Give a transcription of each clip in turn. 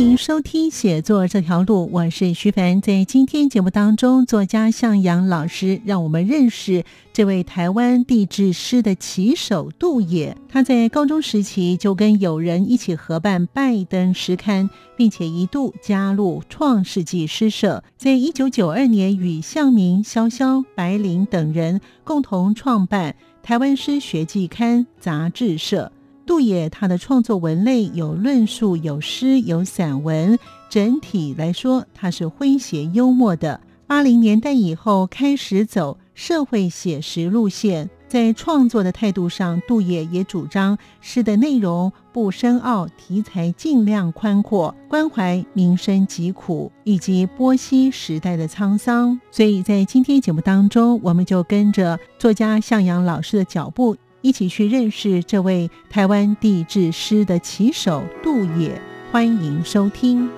迎收听《写作这条路》，我是徐凡。在今天节目当中，作家向阳老师让我们认识这位台湾地质诗的旗手杜野。他在高中时期就跟友人一起合办拜登诗刊，并且一度加入创世纪诗社。在一九九二年，与向明、潇潇、白灵等人共同创办台湾诗学季刊杂志社。杜野他的创作文类有论述、有诗、有散文，整体来说他是诙谐幽默的。八零年代以后开始走社会写实路线，在创作的态度上，杜野也主张诗的内容不深奥，题材尽量宽阔，关怀民生疾苦以及波西时代的沧桑。所以在今天节目当中，我们就跟着作家向阳老师的脚步。一起去认识这位台湾地质师的旗手杜野，欢迎收听。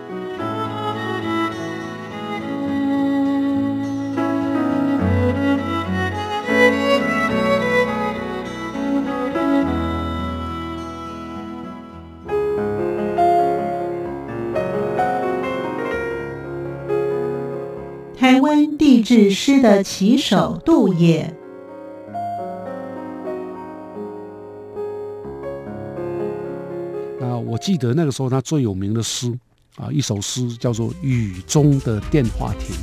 台湾地质师的旗手杜野。记得那个时候他最有名的诗啊，一首诗叫做《雨中的电话亭》。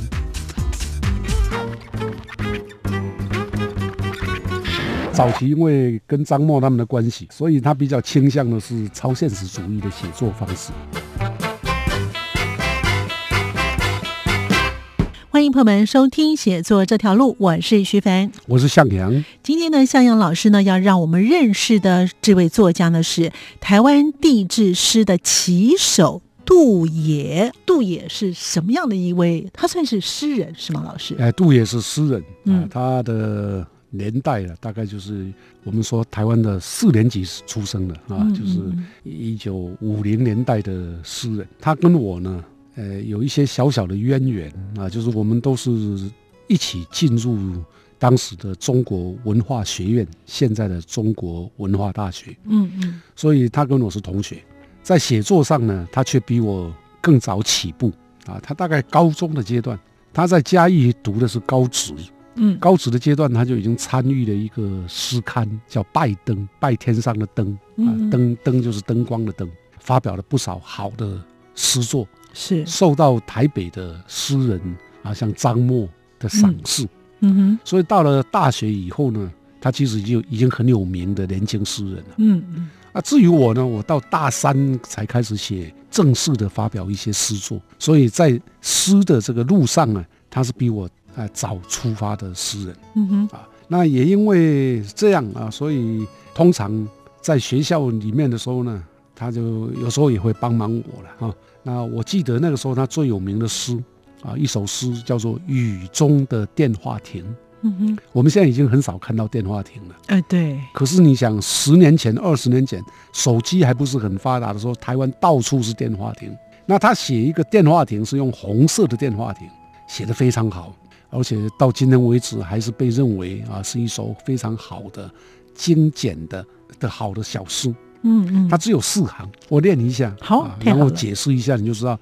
早期因为跟张默他们的关系，所以他比较倾向的是超现实主义的写作方式。欢迎朋友们收听《写作这条路》，我是徐凡，我是向阳。今天呢，向阳老师呢要让我们认识的这位作家呢是台湾地质诗的旗手杜野。杜野是什么样的一位？他算是诗人是吗？老师？哎，杜野是诗人啊，他的年代啊，大概就是我们说台湾的四年级出生的啊，就是一九五零年代的诗人。他跟我呢。呃，有一些小小的渊源啊，就是我们都是一起进入当时的中国文化学院，现在的中国文化大学。嗯嗯，所以他跟我是同学，在写作上呢，他却比我更早起步啊。他大概高中的阶段，他在嘉义读的是高职，嗯，高职的阶段他就已经参与了一个诗刊，叫《拜登》，拜天上的灯啊，灯灯就是灯光的灯，发表了不少好的诗作。是受到台北的诗人啊，像张默的赏识，嗯哼，所以到了大学以后呢，他其实就已经很有名的年轻诗人了，嗯嗯。啊，至于我呢，我到大三才开始写正式的发表一些诗作，所以在诗的这个路上呢，他是比我啊早出发的诗人，嗯哼啊。那也因为这样啊，所以通常在学校里面的时候呢，他就有时候也会帮忙我了哈。那我记得那个时候他最有名的诗啊，一首诗叫做《雨中的电话亭》。嗯哼，我们现在已经很少看到电话亭了。哎，对。可是你想，十年前、二十年前，手机还不是很发达的时候，台湾到处是电话亭。那他写一个电话亭是用红色的电话亭，写的非常好，而且到今天为止还是被认为啊是一首非常好的、精简的的好的小诗。嗯嗯，它只有四行，我念一下，好，然后解释一下，你就知道，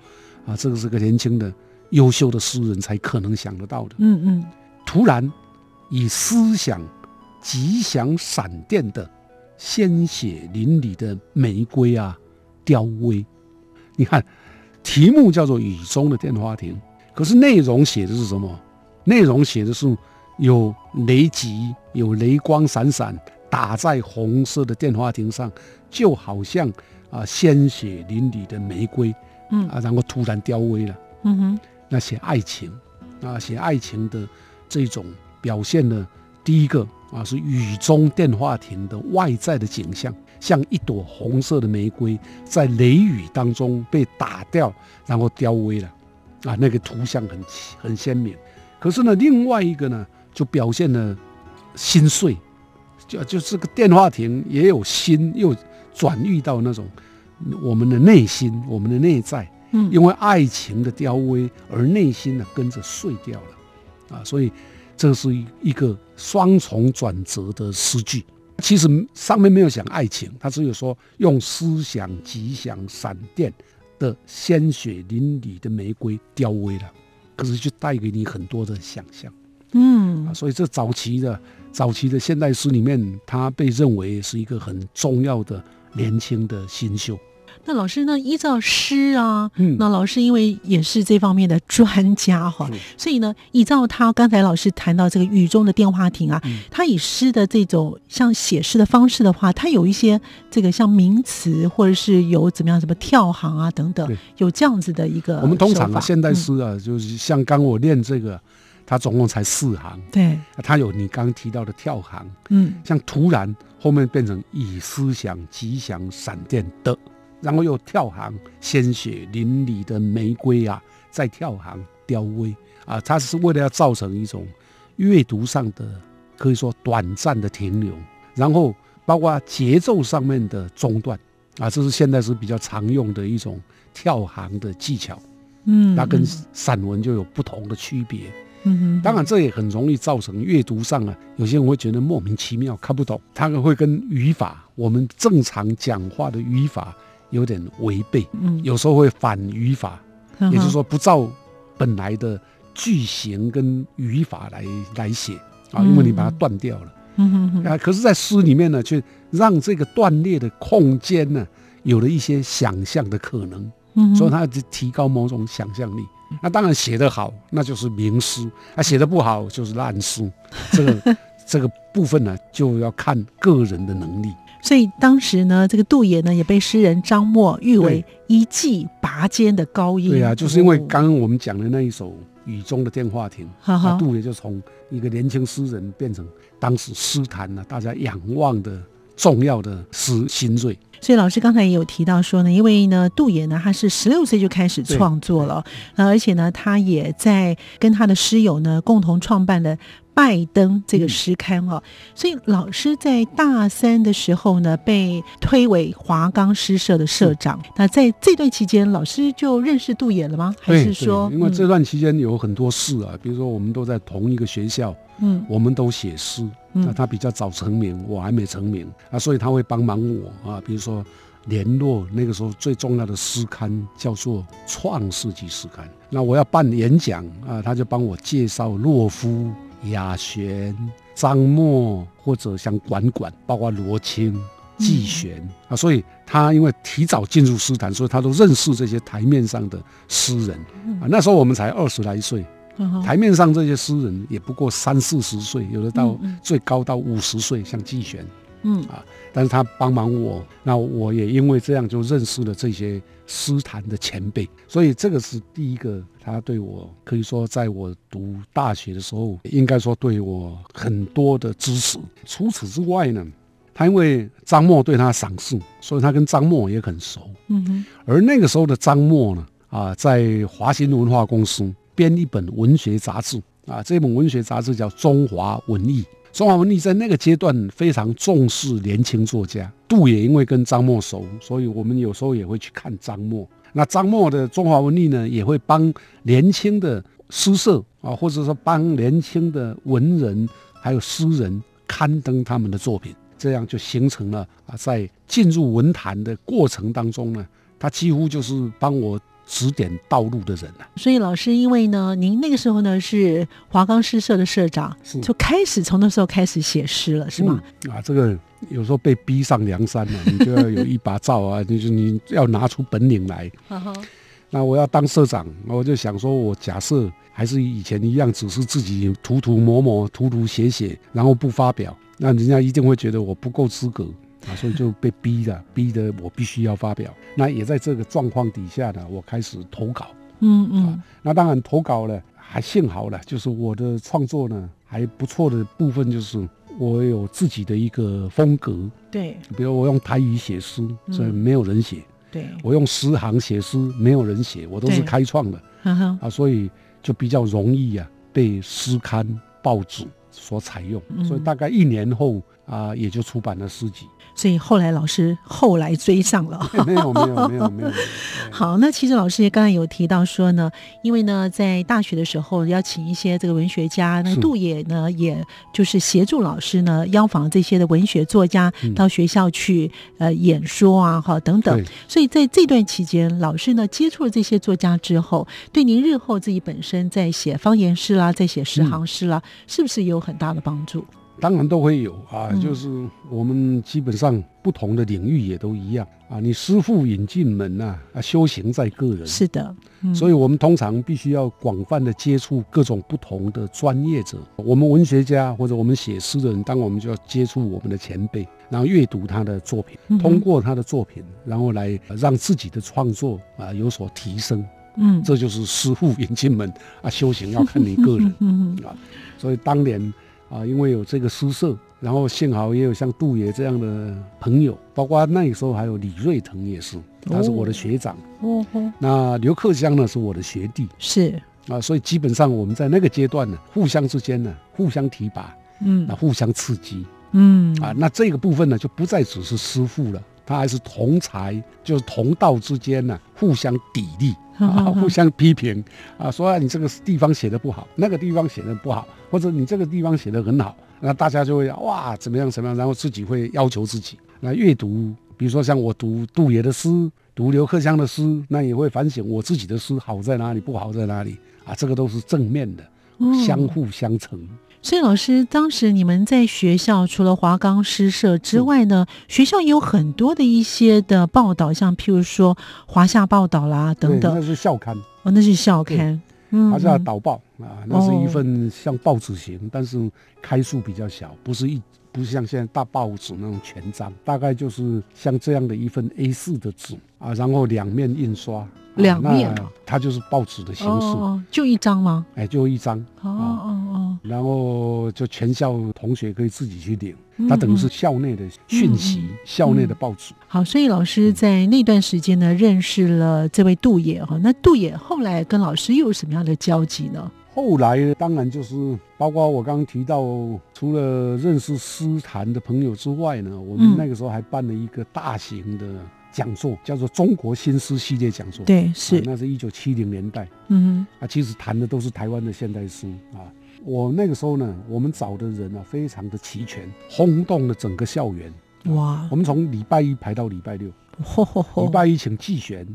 啊，这个是个年轻的、优秀的诗人才可能想得到的。嗯嗯，突然以思想吉祥闪电的鲜血淋漓的玫瑰啊，凋微。你看，题目叫做《雨中的电话亭》，可是内容写的是什么？内容写的是有雷击，有雷光闪闪。打在红色的电话亭上，就好像啊鲜血淋漓的玫瑰，嗯啊，然后突然凋微了。嗯哼，那写爱情，啊写爱情的这种表现呢，第一个啊，是雨中电话亭的外在的景象，像一朵红色的玫瑰在雷雨当中被打掉，然后凋萎了，啊，那个图像很很鲜明。可是呢，另外一个呢，就表现了心碎，就就是个电话亭也有心，又转遇到那种我们的内心，我们的内在，嗯，因为爱情的凋萎而内心呢跟着碎掉了，啊，所以。这是一个双重转折的诗句，其实上面没有讲爱情，他只有说用思想吉祥闪电的鲜血淋漓的玫瑰凋萎了，可是就带给你很多的想象，嗯，啊，所以这早期的早期的现代诗里面，它被认为是一个很重要的年轻的新秀。那老师呢？依照诗啊，那老师因为也是这方面的专家哈，所以呢，依照他刚才老师谈到这个雨中的电话亭啊，他以诗的这种像写诗的方式的话，他有一些这个像名词或者是有怎么样什么跳行啊等等，有这样子的一个。我们通常啊，现代诗啊，就是像刚我练这个，它总共才四行，对，它有你刚提到的跳行，嗯，像突然后面变成以思想吉祥闪电的。然后又跳行，鲜血淋漓的玫瑰啊，再跳行凋微啊，它是为了要造成一种阅读上的可以说短暂的停留，然后包括节奏上面的中断啊，这是现在是比较常用的一种跳行的技巧。嗯，它跟散文就有不同的区别。嗯哼，当然这也很容易造成阅读上啊，有些人会觉得莫名其妙看不懂，它会跟语法我们正常讲话的语法。有点违背，嗯，有时候会反语法，也就是说不照本来的句型跟语法来来写啊，因为你把它断掉了，嗯哼啊，可是，在诗里面呢，却让这个断裂的空间呢，有了一些想象的可能，嗯，所以它就提高某种想象力。那当然写得好，那就是名诗；啊，写得不好就是烂诗。这个 这个部分呢，就要看个人的能力。所以当时呢，这个杜野呢也被诗人张默誉为一骑拔尖的高音。对啊，就是因为刚刚我们讲的那一首《雨中的电话亭》，杜野就从一个年轻诗人变成当时诗坛呢大家仰望的重要的诗新锐。所以老师刚才也有提到说呢，因为呢杜野呢他是十六岁就开始创作了，那而且呢他也在跟他的师友呢共同创办了。拜登这个诗刊哦，所以老师在大三的时候呢，被推为华冈诗社的社长。那在这段期间，老师就认识杜野了吗？还是说，因为这段期间有很多事啊，比如说我们都在同一个学校，嗯，我们都写诗，那他比较早成名，我还没成名啊，所以他会帮忙我啊，比如说联络那个时候最重要的诗刊叫做《创世纪诗刊》，那我要办演讲啊，他就帮我介绍洛夫。雅璇、张默或者像管管，包括罗青、季璇啊，所以他因为提早进入诗坛，所以他都认识这些台面上的诗人啊。那时候我们才二十来岁，台面上这些诗人也不过三四十岁，有的到最高到五十岁，像季玄。嗯啊，但是他帮忙我，那我也因为这样就认识了这些诗坛的前辈，所以这个是第一个，他对我可以说在我读大学的时候，应该说对我很多的支持。除此之外呢，他因为张默对他赏识，所以他跟张默也很熟。嗯哼，而那个时候的张默呢，啊，在华新文化公司编一本文学杂志，啊，这本文学杂志叫《中华文艺》。中华文艺在那个阶段非常重视年轻作家，杜也因为跟张默熟，所以我们有时候也会去看张默。那张默的中华文艺呢，也会帮年轻的诗社啊，或者说帮年轻的文人还有诗人刊登他们的作品，这样就形成了啊，在进入文坛的过程当中呢，他几乎就是帮我。指点道路的人啊，所以老师，因为呢，您那个时候呢是华冈诗社的社长，就开始从那时候开始写诗了，是吗？啊，这个有时候被逼上梁山了，你就要有一把照啊，就是你要拿出本领来。那我要当社长，我就想说，我假设还是以前一样，只是自己涂涂抹抹、涂涂写写，然后不发表，那人家一定会觉得我不够资格。啊，所以就被逼的，逼的我必须要发表。那也在这个状况底下呢，我开始投稿。嗯嗯。那当然投稿了，还幸好了，就是我的创作呢还不错的部分，就是我有自己的一个风格。对，比如我用台语写诗，所以没有人写。对，我用诗行写诗，没有人写，我都是开创的。啊，所以就比较容易啊，被诗刊报纸所采用。所以大概一年后啊，也就出版了诗集。所以后来老师后来追上了，没有没有没有没有。好，那其实老师也刚才有提到说呢，因为呢在大学的时候邀请一些这个文学家，那杜野呢也就是协助老师呢邀访这些的文学作家到学校去呃演说啊，哈等等。所以在这段期间，老师呢接触了这些作家之后，对您日后自己本身在写方言诗啦，在写十行诗啦，是不是有很大的帮助？当然都会有啊，就是我们基本上不同的领域也都一样啊。你师傅引进门呐，啊，修行在个人。是的，所以我们通常必须要广泛的接触各种不同的专业者。我们文学家或者我们写诗的人，当我们就要接触我们的前辈，然后阅读他的作品，通过他的作品，然后来让自己的创作啊有所提升。嗯，这就是师傅引进门啊，修行要看你个人 啊。所以当年。啊，因为有这个诗社，然后幸好也有像杜爷这样的朋友，包括那时候还有李瑞腾也是，他是我的学长。哦哦。那刘克湘呢是我的学弟。是。啊，所以基本上我们在那个阶段呢，互相之间呢，互相提拔，嗯，那互相刺激，嗯，啊，那这个部分呢就不再只是师傅了，他还是同才，就是同道之间呢，互相砥砺。啊，互相批评啊，说你这个地方写的不好，那个地方写的不好，或者你这个地方写的很好，那大家就会哇怎么样怎么样，然后自己会要求自己。那阅读，比如说像我读杜野的诗，读刘克襄的诗，那也会反省我自己的诗好在哪里，不好在哪里啊，这个都是正面的，相互相成。所以老师，当时你们在学校除了华冈诗社之外呢，学校也有很多的一些的报道，像譬如说华夏报道啦等等。那是校刊。哦，那是校刊，嗯华夏导报啊，那是一份像报纸型，但是开数比较小，不是一不像现在大报纸那种全章，大概就是像这样的一份 A 四的纸啊，然后两面印刷。两面它就是报纸的形式，就一张吗？哎，就一张。哦哦哦。然后就全校同学可以自己去领，它等于是校内的讯息，校内的报纸。好，所以老师在那段时间呢，认识了这位杜野哈。那杜野后来跟老师又有什么样的交集呢？后来当然就是包括我刚刚提到，除了认识诗坛的朋友之外呢，我们那个时候还办了一个大型的。讲座叫做《中国新诗系列讲座》，对，是那是一九七零年代，嗯哼，啊，其实谈的都是台湾的现代诗啊。我那个时候呢，我们找的人啊，非常的齐全，轰动了整个校园。哇！我们从礼拜一排到礼拜六，礼拜一请季玄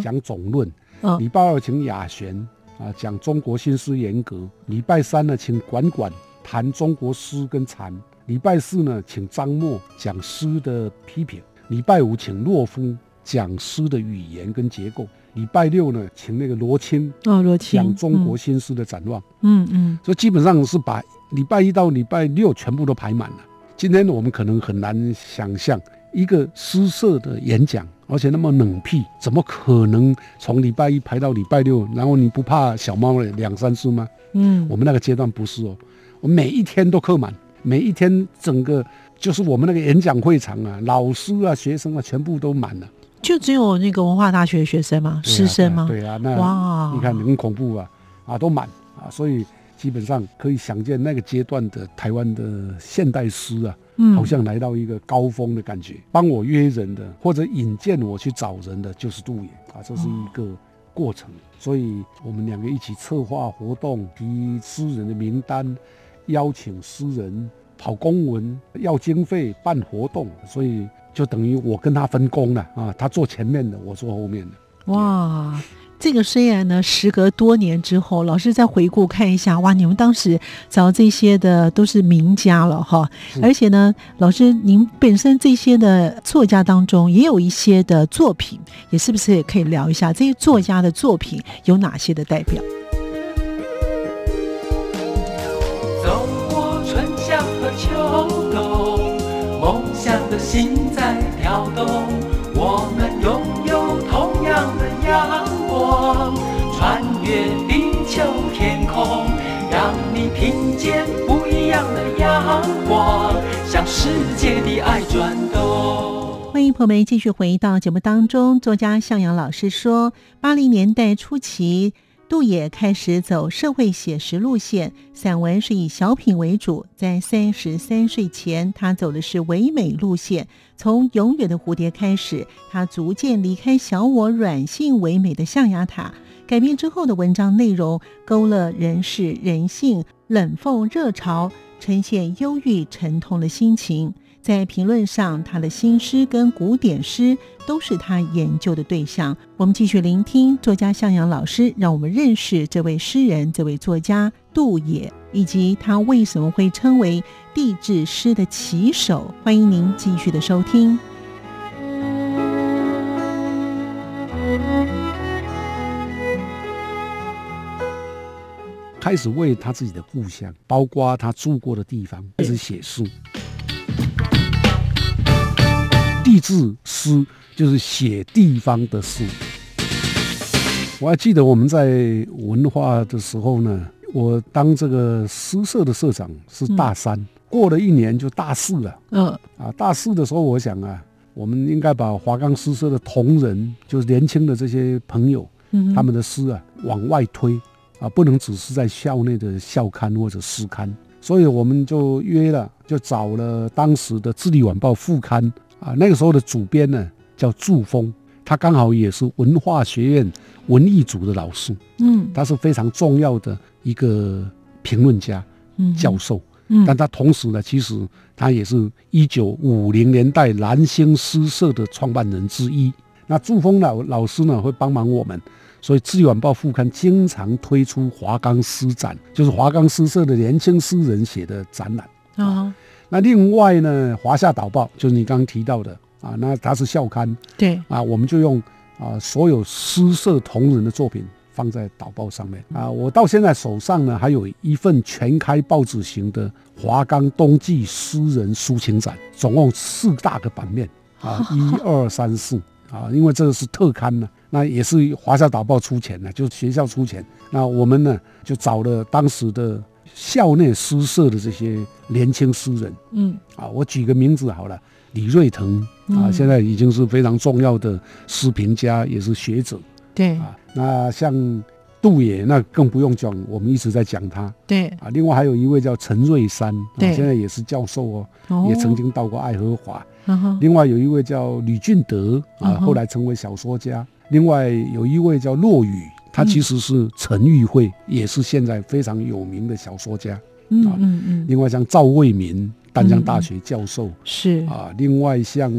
讲总论，礼拜二请雅璇啊讲中国新诗严格，礼拜三呢请管管谈中国诗跟禅，礼拜四呢请张默讲诗的批评。礼拜五请洛夫讲诗的语言跟结构，礼拜六呢请那个罗青哦罗青讲中国新诗的展望，嗯嗯，所以基本上是把礼拜一到礼拜六全部都排满了。今天我们可能很难想象一个诗社的演讲，而且那么冷僻，怎么可能从礼拜一排到礼拜六？然后你不怕小猫两三次吗？嗯，我们那个阶段不是哦，我每一天都客满，每一天整个。就是我们那个演讲会场啊，老师啊、学生啊，全部都满了。就只有那个文化大学的学生吗？师生吗？对啊，那哇，你看很恐怖啊，啊，都满啊，所以基本上可以想见那个阶段的台湾的现代诗啊，好像来到一个高峰的感觉。帮我约人的或者引荐我去找人的就是杜野啊，这是一个过程。所以我们两个一起策划活动，提诗人的名单，邀请诗人。跑公文要经费办活动，所以就等于我跟他分工了啊，他做前面的，我做后面的。哇，这个虽然呢，时隔多年之后，老师再回顾看一下，哇，你们当时找这些的都是名家了哈，而且呢，老师您本身这些的作家当中也有一些的作品，也是不是也可以聊一下这些作家的作品有哪些的代表？走过春夏和秋冬，梦想的心在跳动，我们拥有同样的阳光，穿越地球天空，让你听见不一。样的阳光，向世界的爱转动。欢迎朋友们继续回到节目当中。作家向阳老师说，八零年代初期。杜野开始走社会写实路线，散文是以小品为主。在三十三岁前，他走的是唯美路线。从《永远的蝴蝶》开始，他逐渐离开小我软性唯美的象牙塔。改编之后的文章内容，勾勒人世人性冷讽热潮，呈现忧郁沉痛的心情。在评论上，他的新诗跟古典诗都是他研究的对象。我们继续聆听作家向阳老师，让我们认识这位诗人、这位作家杜野，以及他为什么会称为地质诗的旗手。欢迎您继续的收听。开始为他自己的故乡，包括他住过的地方，开始写诗。地志诗就是写地方的诗。我还记得我们在文化的时候呢，我当这个诗社的社长是大三，过了一年就大四了。嗯，啊，大四的时候，我想啊，我们应该把华冈诗社的同仁，就是年轻的这些朋友，他们的诗啊往外推啊，不能只是在校内的校刊或者诗刊。所以我们就约了，就找了当时的《智利晚报》副刊。啊，那个时候的主编呢叫祝峰，他刚好也是文化学院文艺组的老师，嗯，他是非常重要的一个评论家、教授，嗯，但他同时呢，其实他也是一九五零年代蓝星诗社的创办人之一。那祝峰老老师呢会帮忙我们，所以《智利晚报》副刊经常推出华冈诗展，就是华冈诗社的年轻诗人写的展览啊。那另外呢，华夏导报就是你刚刚提到的啊，那它是校刊，对啊，我们就用啊所有诗社同仁的作品放在导报上面啊。我到现在手上呢还有一份全开报纸型的华冈冬季诗人抒情展，总共四大个版面啊，一二三四啊，因为这个是特刊呢，那也是华夏导报出钱的，就是学校出钱。那我们呢就找了当时的。校内诗社的这些年轻诗人，嗯，啊，我举个名字好了，李瑞腾啊，现在已经是非常重要的诗评家，也是学者，对啊。那像杜野，那更不用讲，我们一直在讲他，对啊。另外还有一位叫陈瑞山，对，现在也是教授哦，也曾经到过爱荷华。另外有一位叫吕俊德啊，后来成为小说家。另外有一位叫骆宇。他其实是陈玉慧，也是现在非常有名的小说家。嗯嗯嗯。另外像赵卫民，丹江大学教授是啊。另外像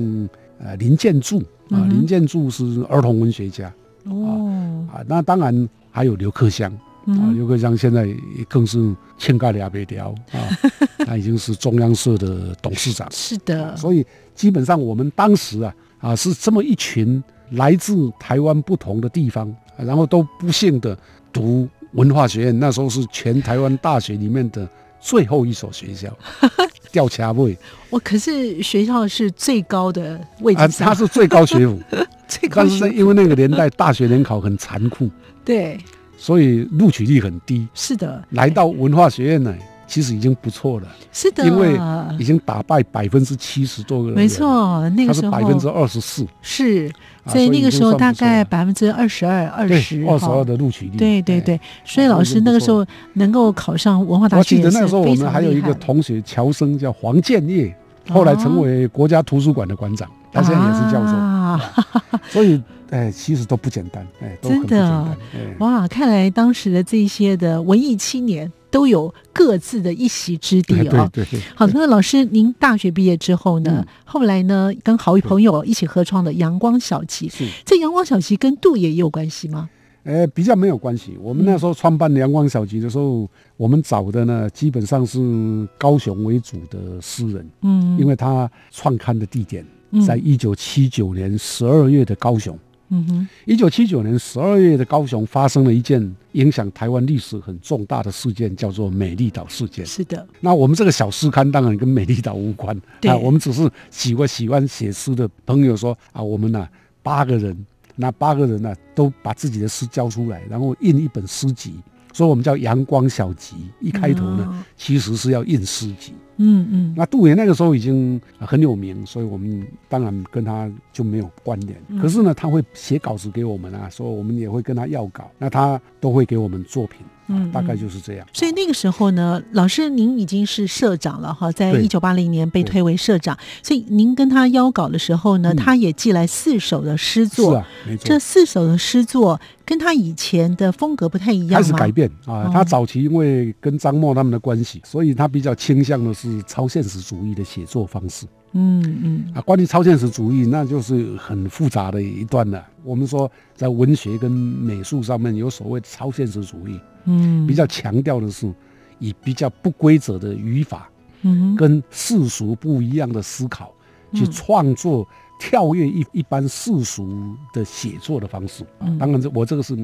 呃林建柱啊，林建柱是儿童文学家。哦啊，那当然还有刘克襄啊，刘克襄现在更是欠盖俩别条啊，他已经是中央社的董事长。是的。所以基本上我们当时啊啊是这么一群来自台湾不同的地方。然后都不幸的读文化学院，那时候是全台湾大学里面的最后一所学校，吊卡位。我可是学校是最高的位置，它是最高学府，最高。但是因为那个年代大学联考很残酷，对，所以录取率很低。是的，来到文化学院呢。其实已经不错了，是的，因为已经打败百分之七十多个人，没错，那个时候。百分之二十四，是，所以那个时候大概百分之二十二、二十，二十二的录取率，对对对，所以老师那个时候能够考上文化大学，我记得那时候我们还有一个同学乔生叫黄建业，后来成为国家图书馆的馆长，他现在也是教授，所以哎，其实都不简单，哎，真的，哇，看来当时的这些的文艺青年。都有各自的一席之地哦。对对对。好，那老师，您大学毕业之后呢？后来呢，跟好朋友一起合创的阳光小集。是。这阳光小集跟杜也有关系吗？呃，比较没有关系。我们那时候创办阳光小集的时候，我们找的呢，基本上是高雄为主的诗人。嗯。因为他创刊的地点在一九七九年十二月的高雄。嗯哼，一九七九年十二月的高雄发生了一件影响台湾历史很重大的事件，叫做美丽岛事件。是的，那我们这个小诗刊当然跟美丽岛无关，啊，我们只是几个喜欢写诗的朋友说啊，我们呢八个人，那八个人呢都把自己的诗交出来，然后印一本诗集，所以我们叫阳光小集。一开头呢，哦其实是要印诗集。嗯嗯。那杜爷那个时候已经很有名，所以我们当然跟他就没有关联。嗯。可是呢，他会写稿子给我们啊，所以我们也会跟他要稿，那他都会给我们作品，嗯，大概嗯就是这样。所以那个时候呢，老师您已经是社长了哈，在一九八零年被推为社长，所以您跟他邀稿的时候呢，嗯他也寄来四首的诗作是作。啊，没错这。四首的诗作跟他以前的风格不太一样吗？开始改变啊哦，他早期因为跟张默他们的关系，所以他比较倾向的是超现实主义的写作方式嗯嗯啊。关于超现实主义，那就是很复杂的一段了。我们说在文学跟美术上面有所谓的超现实主义，嗯，比较强调的是以比较不规则的语法嗯跟世俗不一样的思考，去嗯创作跳跃一一般世俗的写作的方式啊嗯。当然，这我这个是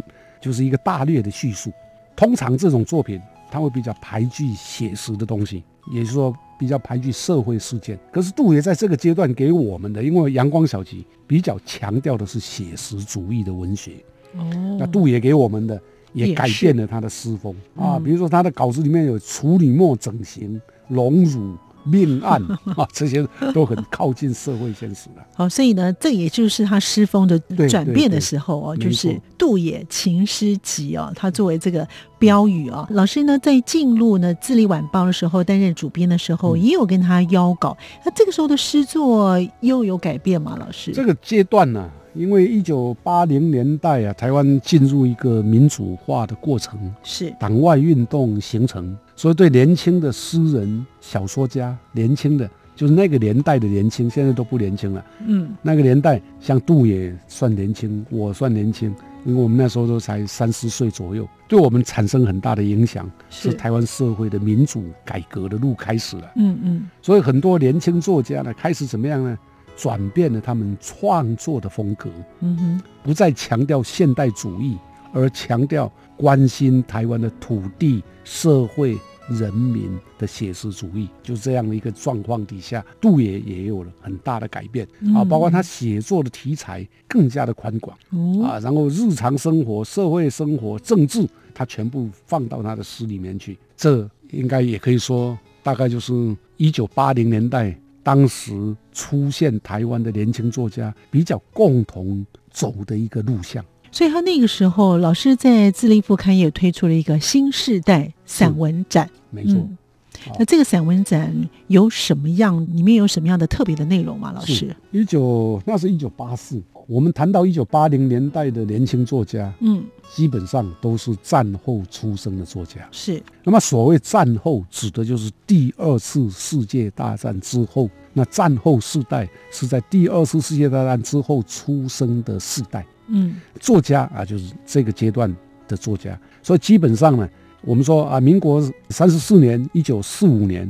就是一个大略的叙述。通常这种作品，它会比较排拒写实的东西，也就是说比较排拒社会事件。可是杜爷在这个阶段给我们的，因为阳光小集比较强调的是写实主义的文学，哦，那杜爷给我们的也改变了他的诗风啊，嗯比如说他的稿子里面有处女膜整形、荣辱、命案 啊，这些都很靠近社会现实的。好，所以呢，这也就是他诗风的对转变的对时候哦，没就是杜野情诗集哦，他作为这个标语哦，老师呢在进入呢《自立晚报》的时候担任主编的时候，嗯也有跟他邀稿，那这个时候的诗作又有改变吗？老师？这个阶段呢、因为一九八零年代啊，台湾进入一个民主化的过程，是党外运动形成，所以对年轻的诗人、小说家，年轻的就是那个年代的年轻，现在都不年轻了。嗯那个年代，像杜也算年轻，我算年轻，因为我们那时候都才三十岁左右，对我们产生很大的影响，是是台湾社会的民主改革的路开始了。嗯嗯所以很多年轻作家呢，开始怎么样呢？转变了他们创作的风格，嗯哼不再强调现代主义，而强调关心台湾的土地、社会、人民的写实主义。就这样的一个状况底下，杜也也有了很大的改变啊，嗯包括他写作的题材更加的宽广哦啊，然后日常生活、社会生活、政治，他全部放到他的诗里面去。这应该也可以说，大概就是一九八零年代当时出现台湾的年轻作家比较共同走的一个路向。所以他那个时候，老师在自立副刊也推出了一个新世代散文展。没错，那这个散文展有什么样？里面有什么样的特别的内容吗？老师？一九那是一九八四。我们谈到一九八零年代的年轻作家，嗯，基本上都是战后出生的作家。是那么所谓战后，指的就是第二次世界大战之后。那战后世代是在第二次世界大战之后出生的世代嗯作家啊，就是这个阶段的作家。所以基本上呢，我们说啊，民国三十四年，一九四五年，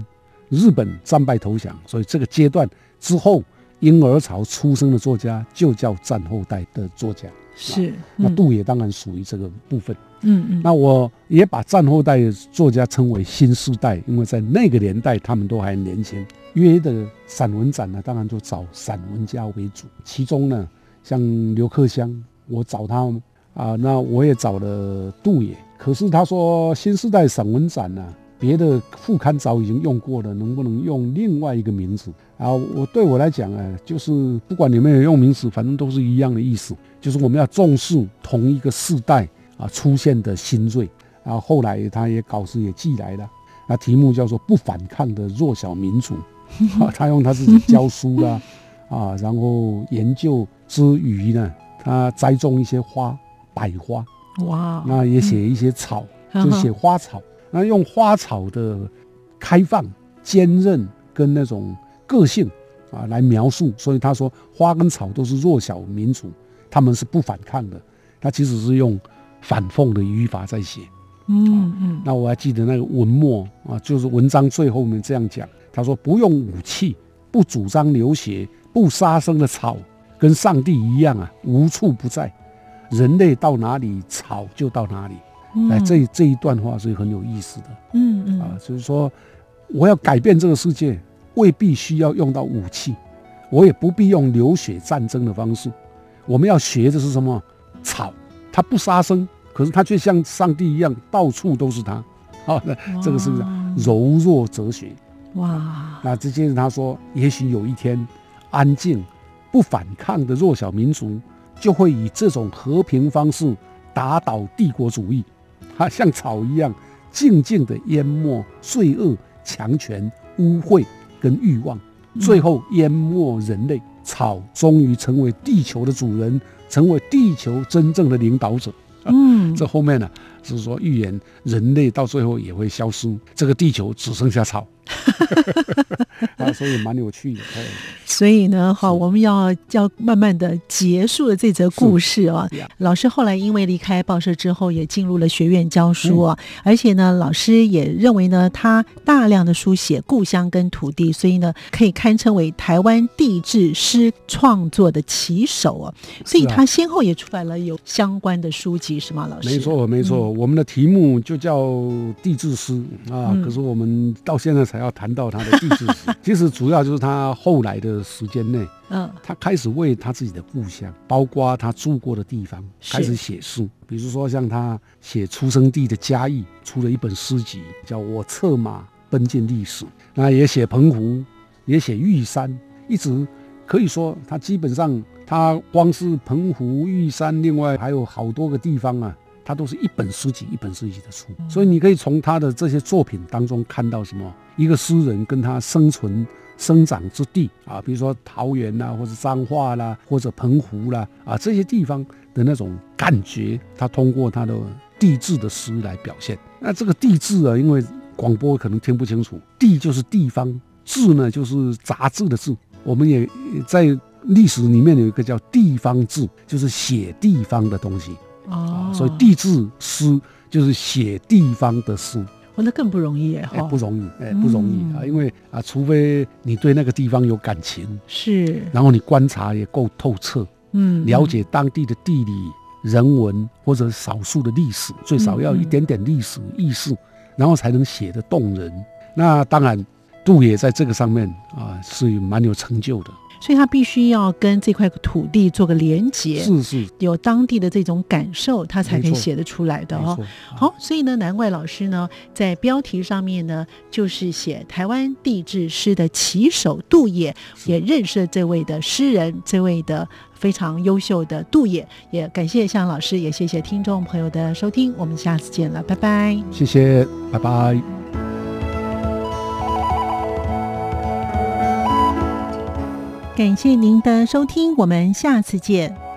日本战败投降，所以这个阶段之后，婴儿潮出生的作家就叫战后代的作家。是。那嗯杜也当然属于这个部分。嗯嗯那我也把战后代的作家称为新世代，因为在那个年代他们都还年轻。约的散文展呢，当然就找散文家为主，其中呢，像刘克襄，我找他啊，那我也找了杜野。可是他说新时代散文展呢、别的副刊早已经用过了，能不能用另外一个名字？啊，我对我来讲啊，就是不管你们有用名字，反正都是一样的意思，就是我们要重视同一个世代啊出现的新锐。然后来他也稿子也寄来了，那题目叫做“不反抗的弱小民族”，啊，他用他自己教书啦，啊，然后研究之余呢，他栽种一些花，百花，哇，那也写一些草，嗯就写花草，那用花草的开放、坚韧跟那种个性啊来描述，所以他说花跟草都是弱小民族，他们是不反抗的，他其实是用反讽的语法在写。嗯嗯那我还记得那个文末啊，就是文章最后面这样讲，他说不用武器，不主张流血，不杀生的草，跟上帝一样啊，无处不在。人类到哪里，草就到哪里。嗯，哎，这这一段话是很有意思的嗯嗯啊，就是说，我要改变这个世界，未必需要用到武器，我也不必用流血战争的方式。我们要学的是什么？草，它不杀生，可是它却像上帝一样，到处都是它。好，那这个是不是柔弱哲学？哇，那这件事他说，也许有一天，安静、不反抗的弱小民族就会以这种和平方式打倒帝国主义，它像草一样静静地淹没罪恶、强权、污秽跟欲望，最后淹没人类。草终于成为地球的主人，成为地球真正的领导者。嗯，这后面呢，是说预言人类到最后也会消失，这个地球只剩下草。啊，所以蛮有趣的。哎所以呢，好，我们要要慢慢的结束了这则故事啊。老师后来因为离开报社之后，也进入了学院教书啊，嗯而且呢，老师也认为呢，他大量的书写故乡跟土地，所以呢，可以堪称为台湾地质诗创作的旗手啊。所以他先后也出版了有相关的书籍，是吗？老师？没错，没错，我们的题目就叫地质师啊，嗯可是我们到现在才要谈到他的地质史。其实主要就是他后来的时间内，嗯，他开始为他自己的故乡，包括他住过的地方，是开始写诗。比如说像他写出生地的嘉义，出了一本诗集，叫我策马奔进历史。那也写澎湖，也写玉山，一直可以说他基本上他光是澎湖、玉山，另外还有好多个地方啊。他都是一本诗集一本诗集的出，所以你可以从他的这些作品当中看到什么？一个诗人跟他生存生长之地啊，比如说桃园啦，或者彰化啦，或者澎湖啦，啊这些地方的那种感觉，他通过他的地质的诗来表现。那这个地质啊，因为广播可能听不清楚，地就是地方，志呢就是杂志的志。我们也在历史里面有一个叫地方志，就是写地方的东西哦。啊，，所以地质诗就是写地方的诗。哦，那更不容易耶，哎，哈不容易，哎，不容易啊，嗯因为啊，除非你对那个地方有感情，是，然后你观察也够透彻，嗯，了解当地的地理、人文或者少数的历史，最少要一点点历史意识，然后才能写得动人。那当然，杜也在这个上面啊是蛮有成就的，所以他必须要跟这块土地做个连结，是是，有当地的这种感受，他才可以写得出来的哦。好，所以呢，难怪老师呢在标题上面呢，就是写台湾地质诗的旗手杜野，也认识了这位的诗人，这位的非常优秀的杜野，也感谢向老师，也谢谢听众朋友的收听，我们下次见了，拜拜。谢谢，拜拜。感谢您的收听，我们下次见。